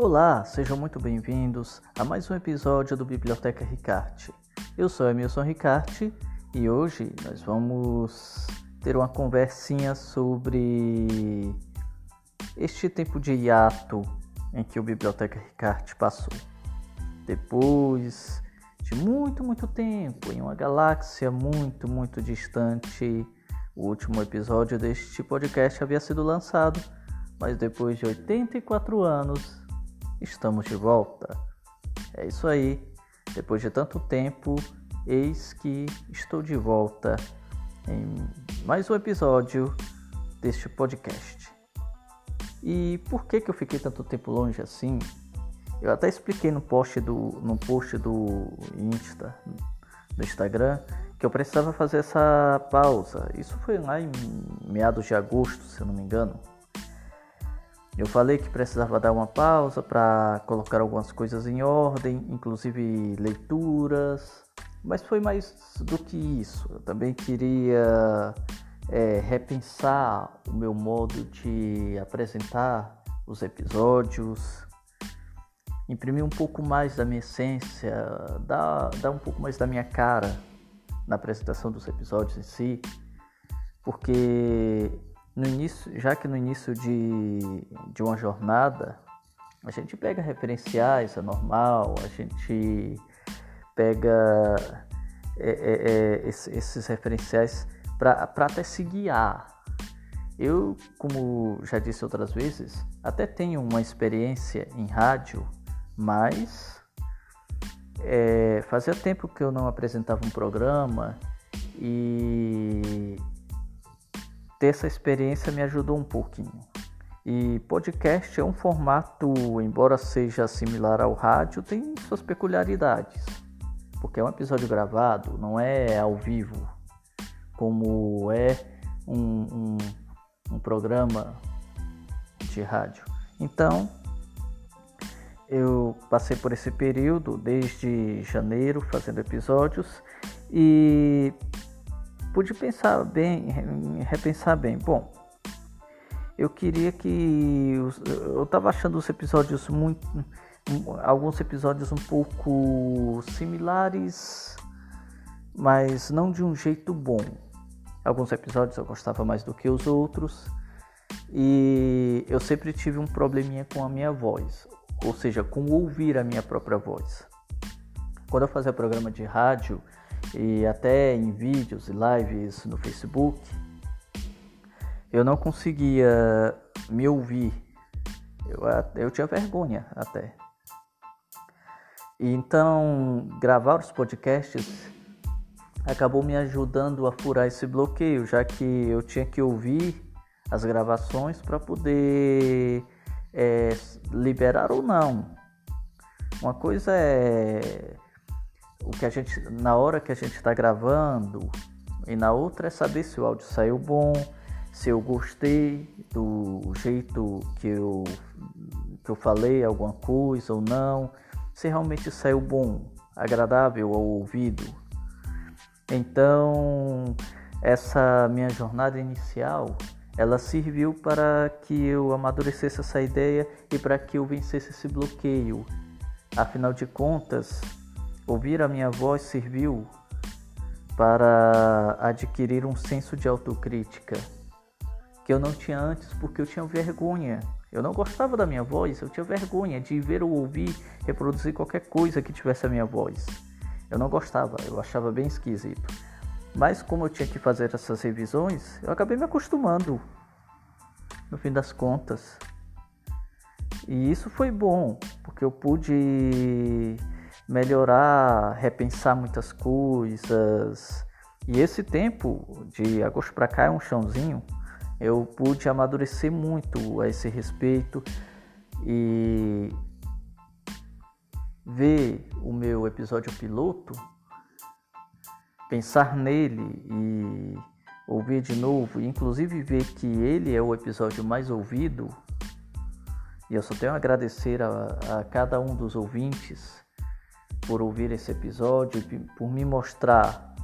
Olá, sejam muito bem-vindos a mais um episódio do Biblioteca Ricarte. Eu sou Emilson Ricarte e hoje nós vamos ter uma conversinha sobre este tempo de hiato em que o Biblioteca Ricarte passou. Depois de muito, muito tempo, em uma galáxia muito, muito distante, o último episódio deste podcast havia sido lançado, mas depois de 84 anos estamos de volta. É isso aí. Depois de tanto tempo, eis que estou de volta em mais um episódio deste podcast. E por que, que eu fiquei tanto tempo longe assim? Eu até expliquei no post do, no post do Insta, do Instagram, que eu precisava fazer essa pausa. Isso foi lá em meados de agosto, se eu não me engano. Eu falei que precisava dar uma pausa para colocar algumas coisas em ordem, inclusive leituras, mas foi mais do que isso. Eu também queria é, repensar o meu modo de apresentar os episódios, imprimir um pouco mais da minha essência, dar, dar um pouco mais da minha cara na apresentação dos episódios em si, porque no início, já que no início de, de uma jornada a gente pega referenciais, é normal, a gente pega é, é, é, esses referenciais para até se guiar. Eu, como já disse outras vezes, até tenho uma experiência em rádio, mas é, fazia tempo que eu não apresentava um programa e ter essa experiência me ajudou um pouquinho. E podcast é um formato, embora seja similar ao rádio, tem suas peculiaridades. Porque é um episódio gravado, não é ao vivo, como é um, um, um programa de rádio. Então, eu passei por esse período desde janeiro fazendo episódios e pude pensar bem, repensar bem. Bom, eu queria que eu estava achando os episódios muito, alguns episódios um pouco similares, mas não de um jeito bom. Alguns episódios eu gostava mais do que os outros e eu sempre tive um probleminha com a minha voz, ou seja, com ouvir a minha própria voz. Quando eu fazia programa de rádio, e até em vídeos e lives no Facebook, eu não conseguia me ouvir. Eu, eu tinha vergonha até. Então, gravar os podcasts acabou me ajudando a furar esse bloqueio, já que eu tinha que ouvir as gravações para poder é, liberar ou não. Uma coisa é o que a gente na hora que a gente está gravando e na outra é saber se o áudio saiu bom, se eu gostei do jeito que eu que eu falei alguma coisa ou não, se realmente saiu bom, agradável ao ouvido. Então, essa minha jornada inicial, ela serviu para que eu amadurecesse essa ideia e para que eu vencesse esse bloqueio. Afinal de contas, Ouvir a minha voz serviu para adquirir um senso de autocrítica que eu não tinha antes porque eu tinha vergonha. Eu não gostava da minha voz, eu tinha vergonha de ver ou ouvir reproduzir qualquer coisa que tivesse a minha voz. Eu não gostava, eu achava bem esquisito. Mas como eu tinha que fazer essas revisões, eu acabei me acostumando. No fim das contas. E isso foi bom, porque eu pude melhorar, repensar muitas coisas. E esse tempo de agosto para cá é um chãozinho. Eu pude amadurecer muito a esse respeito e ver o meu episódio piloto, pensar nele e ouvir de novo, inclusive ver que ele é o episódio mais ouvido. E eu só tenho a agradecer a, a cada um dos ouvintes por ouvir esse episódio, por me mostrar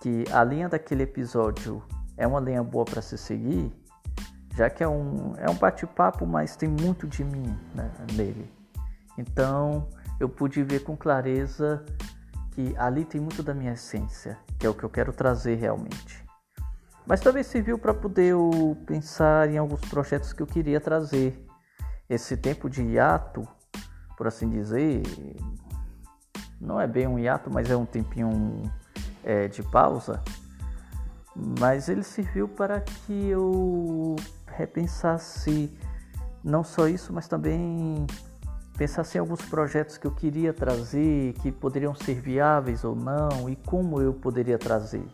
que a linha daquele episódio é uma linha boa para se seguir, já que é um, é um bate-papo, mas tem muito de mim né, nele. Então eu pude ver com clareza que ali tem muito da minha essência, que é o que eu quero trazer realmente. Mas também serviu para poder eu pensar em alguns projetos que eu queria trazer. Esse tempo de hiato, por assim dizer, não é bem um hiato, mas é um tempinho é, de pausa. Mas ele serviu para que eu repensasse não só isso, mas também pensasse em alguns projetos que eu queria trazer, que poderiam ser viáveis ou não, e como eu poderia trazer.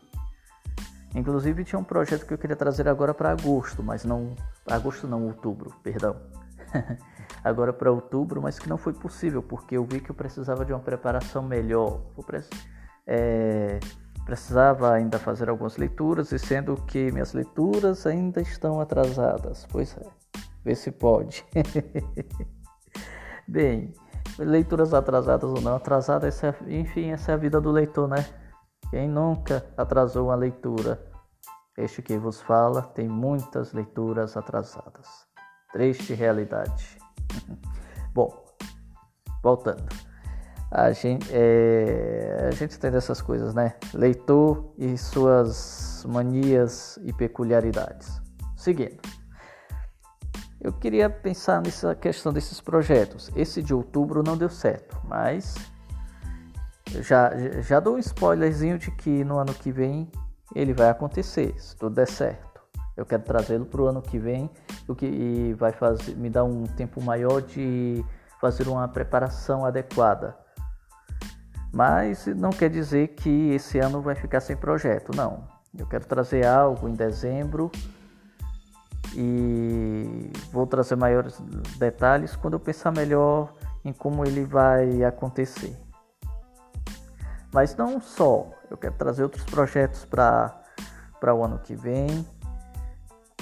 Inclusive tinha um projeto que eu queria trazer agora para agosto, mas não. Agosto não, outubro, perdão. agora para outubro, mas que não foi possível, porque eu vi que eu precisava de uma preparação melhor. É, precisava ainda fazer algumas leituras, e sendo que minhas leituras ainda estão atrasadas. Pois é, vê se pode. Bem, leituras atrasadas ou não atrasadas, essa, é, enfim, essa é a vida do leitor, né? Quem nunca atrasou uma leitura? Este que vos fala tem muitas leituras atrasadas. Triste realidade. Bom, voltando. A gente, é, a gente tem dessas coisas, né? Leitor e suas manias e peculiaridades. Seguindo. Eu queria pensar nessa questão desses projetos. Esse de outubro não deu certo, mas já, já dou um spoilerzinho de que no ano que vem ele vai acontecer, se tudo der certo. Eu quero trazê-lo para o ano que vem, o que vai fazer, me dar um tempo maior de fazer uma preparação adequada. Mas não quer dizer que esse ano vai ficar sem projeto, não. Eu quero trazer algo em dezembro e vou trazer maiores detalhes quando eu pensar melhor em como ele vai acontecer. Mas não só, eu quero trazer outros projetos para o ano que vem.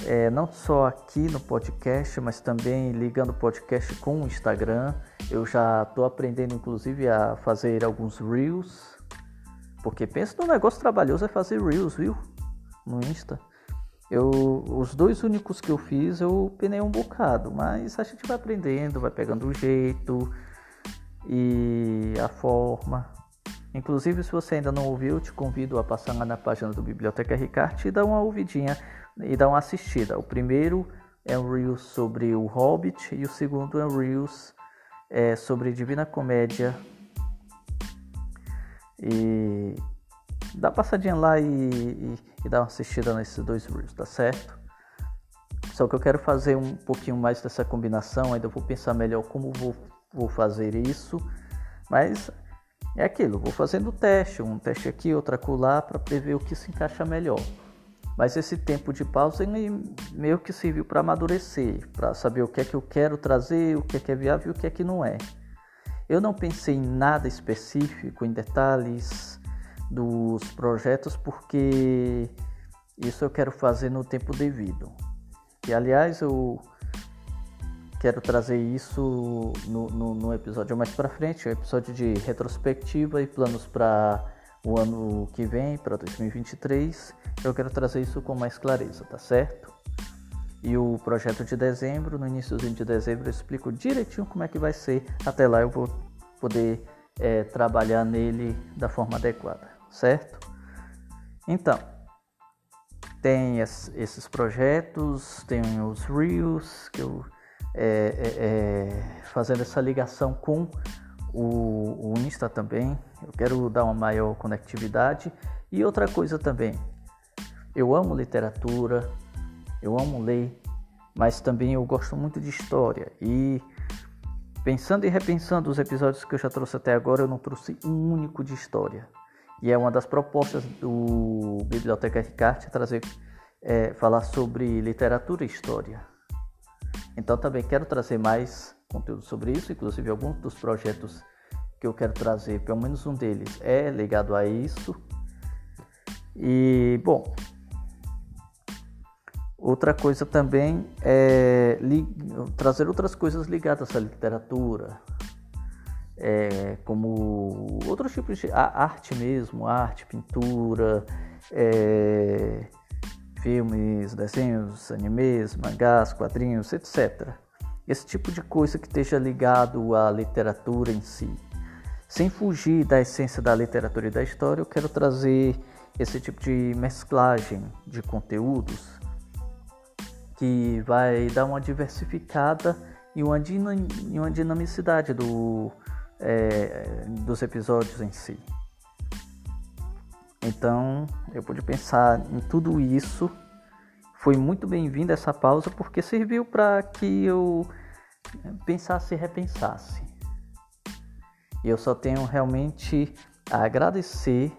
É, não só aqui no podcast, mas também ligando o podcast com o Instagram. Eu já estou aprendendo, inclusive, a fazer alguns Reels. Porque pensa no negócio trabalhoso é fazer Reels, viu? No Insta. Eu, os dois únicos que eu fiz, eu penei um bocado, mas a gente vai aprendendo, vai pegando o jeito e a forma. Inclusive, se você ainda não ouviu, te convido a passar lá na página do Biblioteca Ricarte e dar uma ouvidinha e dar uma assistida. O primeiro é um Reels sobre o Hobbit e o segundo é um Reels é, sobre Divina Comédia. E dá uma passadinha lá e, e, e dá uma assistida nesses dois Reels, tá certo? Só que eu quero fazer um pouquinho mais dessa combinação, ainda vou pensar melhor como vou, vou fazer isso. Mas é aquilo, vou fazendo teste, um teste aqui, outro acolá, para prever o que se encaixa melhor. Mas esse tempo de pausa meio que serviu para amadurecer, para saber o que é que eu quero trazer, o que é que é viável e o que é que não é. Eu não pensei em nada específico, em detalhes dos projetos, porque isso eu quero fazer no tempo devido. E aliás, eu quero trazer isso no, no, no episódio mais para frente, o um episódio de retrospectiva e planos para o ano que vem, para 2023. Eu quero trazer isso com mais clareza, tá certo? E o projeto de dezembro, no início de dezembro, eu explico direitinho como é que vai ser. Até lá eu vou poder é, trabalhar nele da forma adequada, certo? Então, tem esses projetos, tem os Reels que eu é, é, é, fazendo essa ligação com o, o Insta também. Eu quero dar uma maior conectividade. E outra coisa também, eu amo literatura, eu amo ler, mas também eu gosto muito de história. E pensando e repensando os episódios que eu já trouxe até agora, eu não trouxe um único de história. E é uma das propostas do Biblioteca Ricarte trazer, é, falar sobre literatura e história. Então também quero trazer mais conteúdo sobre isso, inclusive alguns dos projetos que eu quero trazer, pelo menos um deles é ligado a isso. E bom, outra coisa também é trazer outras coisas ligadas à literatura, é, como outros tipos de arte mesmo, arte, pintura, é, filmes, desenhos, animes, mangás, quadrinhos, etc. esse tipo de coisa que esteja ligado à literatura em si. Sem fugir da essência da literatura e da história, eu quero trazer esse tipo de mesclagem de conteúdos que vai dar uma diversificada e uma, e uma dinamicidade do, é, dos episódios em si. Então eu pude pensar em tudo isso. Foi muito bem-vinda essa pausa porque serviu para que eu pensasse e repensasse. E eu só tenho realmente a agradecer,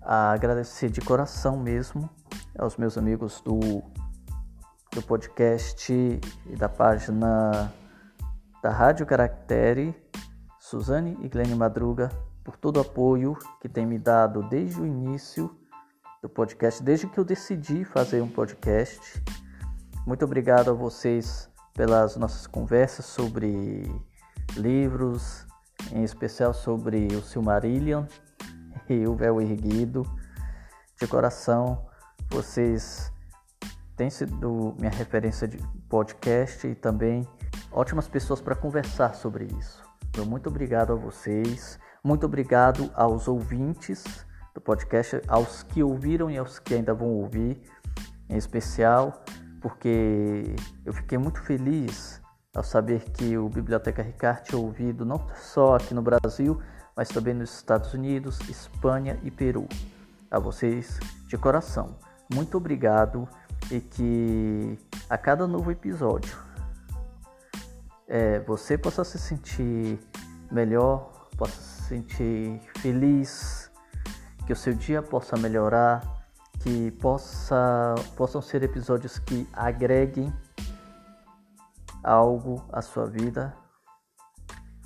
a agradecer de coração mesmo aos meus amigos do, do podcast e da página da Rádio Caractere, Suzane e Glênio Madruga, por todo o apoio que tem me dado desde o início do podcast, desde que eu decidi fazer um podcast. Muito obrigado a vocês pelas nossas conversas sobre livros, em especial sobre o Silmarillion e o Véu Erguido. De coração, vocês têm sido minha referência de podcast e também ótimas pessoas para conversar sobre isso. Então, muito obrigado a vocês, muito obrigado aos ouvintes do podcast, aos que ouviram e aos que ainda vão ouvir, em especial, porque eu fiquei muito feliz ao saber que o Biblioteca Ricard é ouvido não só aqui no Brasil, mas também nos Estados Unidos, Espanha e Peru. A vocês, de coração, muito obrigado e que a cada novo episódio é, você possa se sentir melhor, possa se sentir feliz, que o seu dia possa melhorar, que possa, possam ser episódios que agreguem algo à sua vida.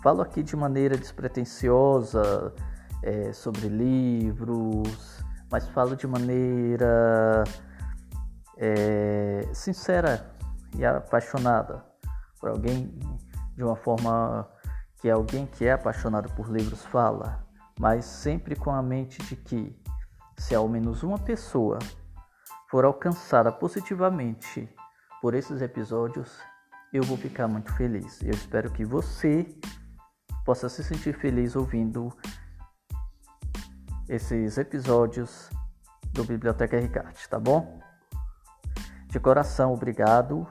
Falo aqui de maneira despretensiosa é, sobre livros, mas falo de maneira é, sincera e apaixonada por alguém de uma forma que alguém que é apaixonado por livros fala, mas sempre com a mente de que se ao menos uma pessoa for alcançada positivamente por esses episódios, eu vou ficar muito feliz. Eu espero que você possa se sentir feliz ouvindo esses episódios do Biblioteca Ricardo, tá bom? De coração, obrigado.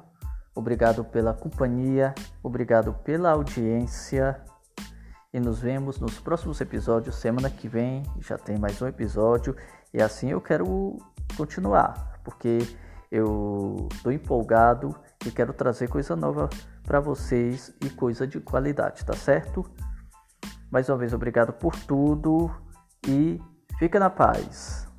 Obrigado pela companhia, obrigado pela audiência. E nos vemos nos próximos episódios. Semana que vem já tem mais um episódio. E assim eu quero continuar, porque eu estou empolgado e quero trazer coisa nova para vocês e coisa de qualidade, tá certo? Mais uma vez, obrigado por tudo e fica na paz.